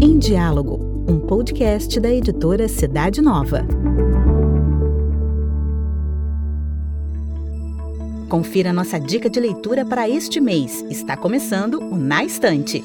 Em Diálogo, um podcast da editora Cidade Nova. Confira nossa dica de leitura para este mês. Está começando o Na Estante.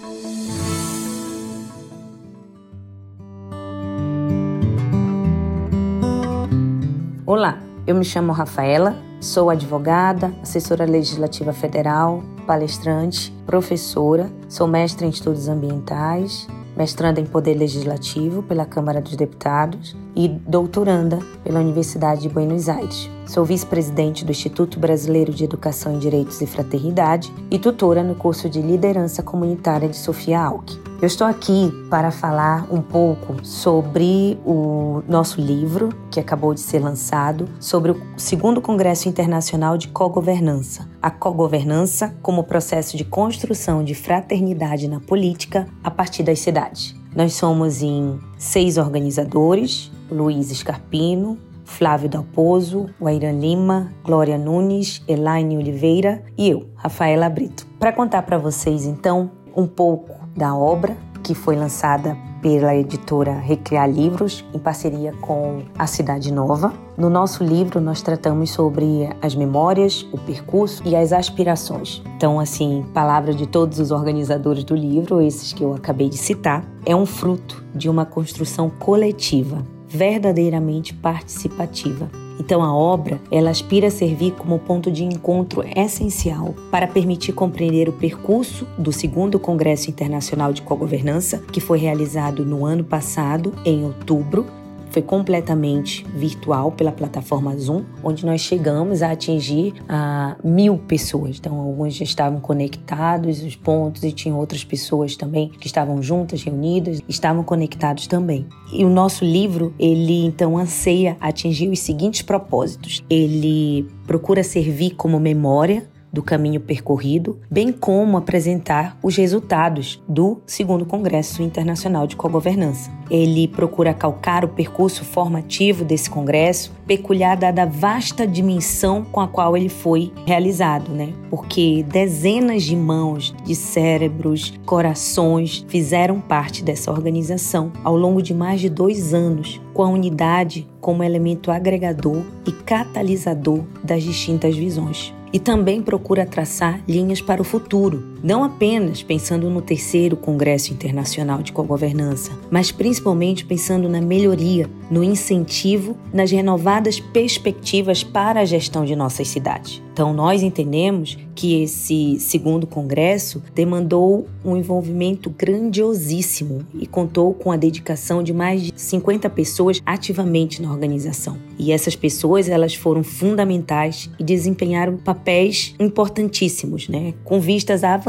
Olá, eu me chamo Rafaela, sou advogada, assessora legislativa federal, palestrante, professora, sou mestre em estudos ambientais, mestranda em Poder Legislativo pela Câmara dos Deputados e doutoranda pela Universidade de Buenos Aires. Sou vice-presidente do Instituto Brasileiro de Educação em Direitos e Fraternidade e tutora no curso de Liderança Comunitária de Sofia Alck. Eu estou aqui para falar um pouco sobre o nosso livro, que acabou de ser lançado, sobre o segundo Congresso Internacional de Cogovernança. A cogovernança como processo de construção de fraternidade na política a partir das cidades. Nós somos em seis organizadores: Luiz Scarpino, Flávio Dalpozo, Wairan Lima, Glória Nunes, Elaine Oliveira e eu, Rafaela Brito. Para contar para vocês então um pouco da obra, que foi lançada pela editora Recriar Livros, em parceria com a Cidade Nova. No nosso livro, nós tratamos sobre as memórias, o percurso e as aspirações. Então, assim, palavra de todos os organizadores do livro, esses que eu acabei de citar, é um fruto de uma construção coletiva, verdadeiramente participativa. Então a obra, ela aspira a servir como ponto de encontro essencial para permitir compreender o percurso do segundo Congresso Internacional de Cogovernança, que foi realizado no ano passado, em outubro, foi completamente virtual pela plataforma Zoom, onde nós chegamos a atingir a mil pessoas. Então, alguns já estavam conectados, os pontos, e tinham outras pessoas também que estavam juntas, reunidas, estavam conectados também. E o nosso livro, ele então anseia atingir os seguintes propósitos. Ele procura servir como memória do caminho percorrido, bem como apresentar os resultados do segundo Congresso Internacional de Cogovernança. Ele procura calcar o percurso formativo desse congresso, peculiar dada a vasta dimensão com a qual ele foi realizado, né? Porque dezenas de mãos, de cérebros, corações fizeram parte dessa organização ao longo de mais de dois anos, com a unidade como elemento agregador e catalisador das distintas visões e também procura traçar linhas para o futuro, não apenas pensando no terceiro Congresso Internacional de Cogovernança, mas principalmente pensando na melhoria, no incentivo, nas renovadas perspectivas para a gestão de nossas cidades. Então, nós entendemos que esse segundo congresso demandou um envolvimento grandiosíssimo e contou com a dedicação de mais de 50 pessoas ativamente na organização. E essas pessoas, elas foram fundamentais e desempenharam papéis importantíssimos, né, com vistas a avançar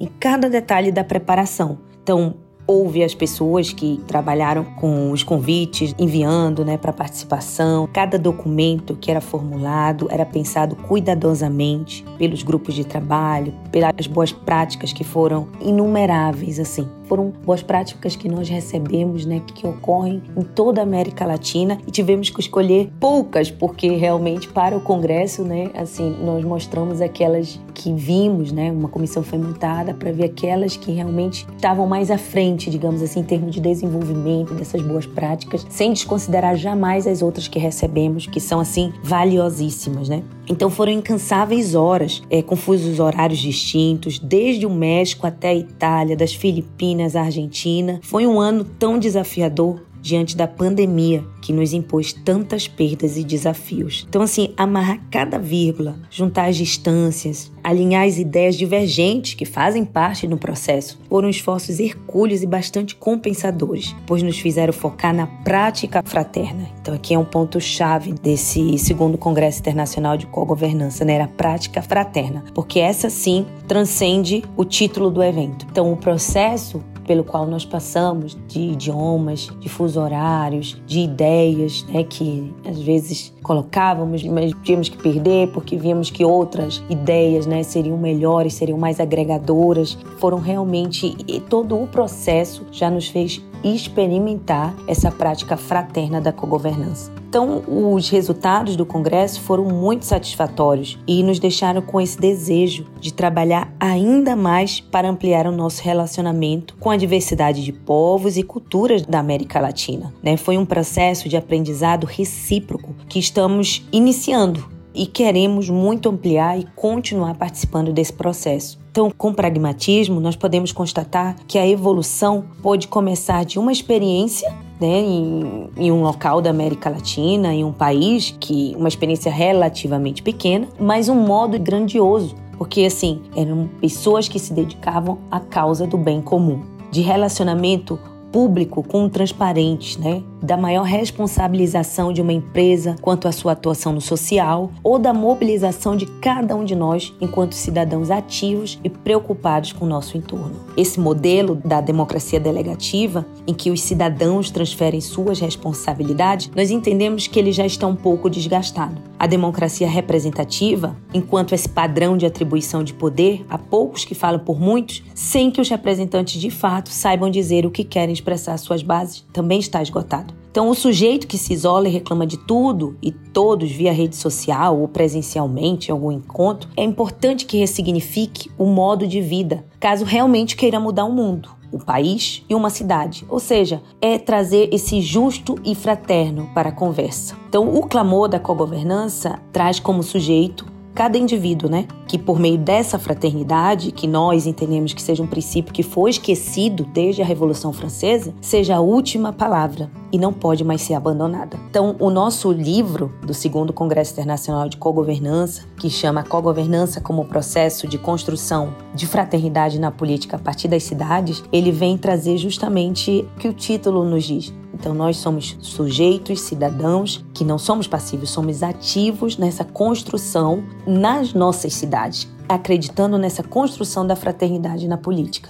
em cada detalhe da preparação. Então, houve as pessoas que trabalharam com os convites, enviando né, para participação. Cada documento que era formulado era pensado cuidadosamente pelos grupos de trabalho, pelas boas práticas que foram inumeráveis, assim. Foram boas práticas que nós recebemos, né, que ocorrem em toda a América Latina e tivemos que escolher poucas, porque realmente para o Congresso, né, assim, nós mostramos aquelas que vimos, né, uma comissão foi montada para ver aquelas que realmente estavam mais à frente, digamos assim, em termos de desenvolvimento dessas boas práticas, sem desconsiderar jamais as outras que recebemos, que são assim valiosíssimas, né? Então foram incansáveis horas, é, com fusos horários distintos, desde o México até a Itália, das Filipinas Argentina. Foi um ano tão desafiador diante da pandemia que nos impôs tantas perdas e desafios. Então, assim, amarrar cada vírgula, juntar as distâncias, alinhar as ideias divergentes que fazem parte do processo, foram esforços hercúleos e bastante compensadores, pois nos fizeram focar na prática fraterna. Então, aqui é um ponto-chave desse segundo Congresso Internacional de Co-Governança, né? A prática fraterna, porque essa sim transcende o título do evento. Então, o processo pelo qual nós passamos de idiomas, de fuso horários, de ideias, né, que às vezes colocávamos, mas tínhamos que perder porque víamos que outras ideias, né, seriam melhores, seriam mais agregadoras. Foram realmente todo o processo já nos fez experimentar essa prática fraterna da cogovernança. Então, os resultados do Congresso foram muito satisfatórios e nos deixaram com esse desejo de trabalhar ainda mais para ampliar o nosso relacionamento com a diversidade de povos e culturas da América Latina. Né? Foi um processo de aprendizado recíproco que estamos iniciando e queremos muito ampliar e continuar participando desse processo. Então, com pragmatismo, nós podemos constatar que a evolução pode começar de uma experiência né, em, em, um local da América Latina, em um país que uma experiência relativamente pequena, mas um modo grandioso, porque assim eram pessoas que se dedicavam à causa do bem comum, de relacionamento público com transparente, né? Da maior responsabilização de uma empresa quanto à sua atuação no social ou da mobilização de cada um de nós enquanto cidadãos ativos e preocupados com o nosso entorno. Esse modelo da democracia delegativa, em que os cidadãos transferem suas responsabilidades, nós entendemos que ele já está um pouco desgastado. A democracia representativa, enquanto esse padrão de atribuição de poder a poucos que falam por muitos, sem que os representantes de fato saibam dizer o que querem expressar suas bases, também está esgotado. Então, o sujeito que se isola e reclama de tudo e todos via rede social ou presencialmente em algum encontro, é importante que ressignifique o modo de vida, caso realmente queira mudar o mundo o país e uma cidade. Ou seja, é trazer esse justo e fraterno para a conversa. Então, o clamor da cogovernança traz como sujeito cada indivíduo, né? Que por meio dessa fraternidade, que nós entendemos que seja um princípio que foi esquecido desde a Revolução Francesa, seja a última palavra e não pode mais ser abandonada. Então, o nosso livro do segundo Congresso Internacional de Cogovernança, que chama Cogovernança como processo de construção de fraternidade na política a partir das cidades, ele vem trazer justamente o que o título nos diz, então, nós somos sujeitos, cidadãos, que não somos passivos, somos ativos nessa construção nas nossas cidades, acreditando nessa construção da fraternidade na política.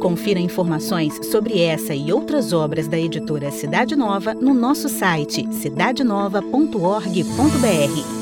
Confira informações sobre essa e outras obras da editora Cidade Nova no nosso site cidadenova.org.br.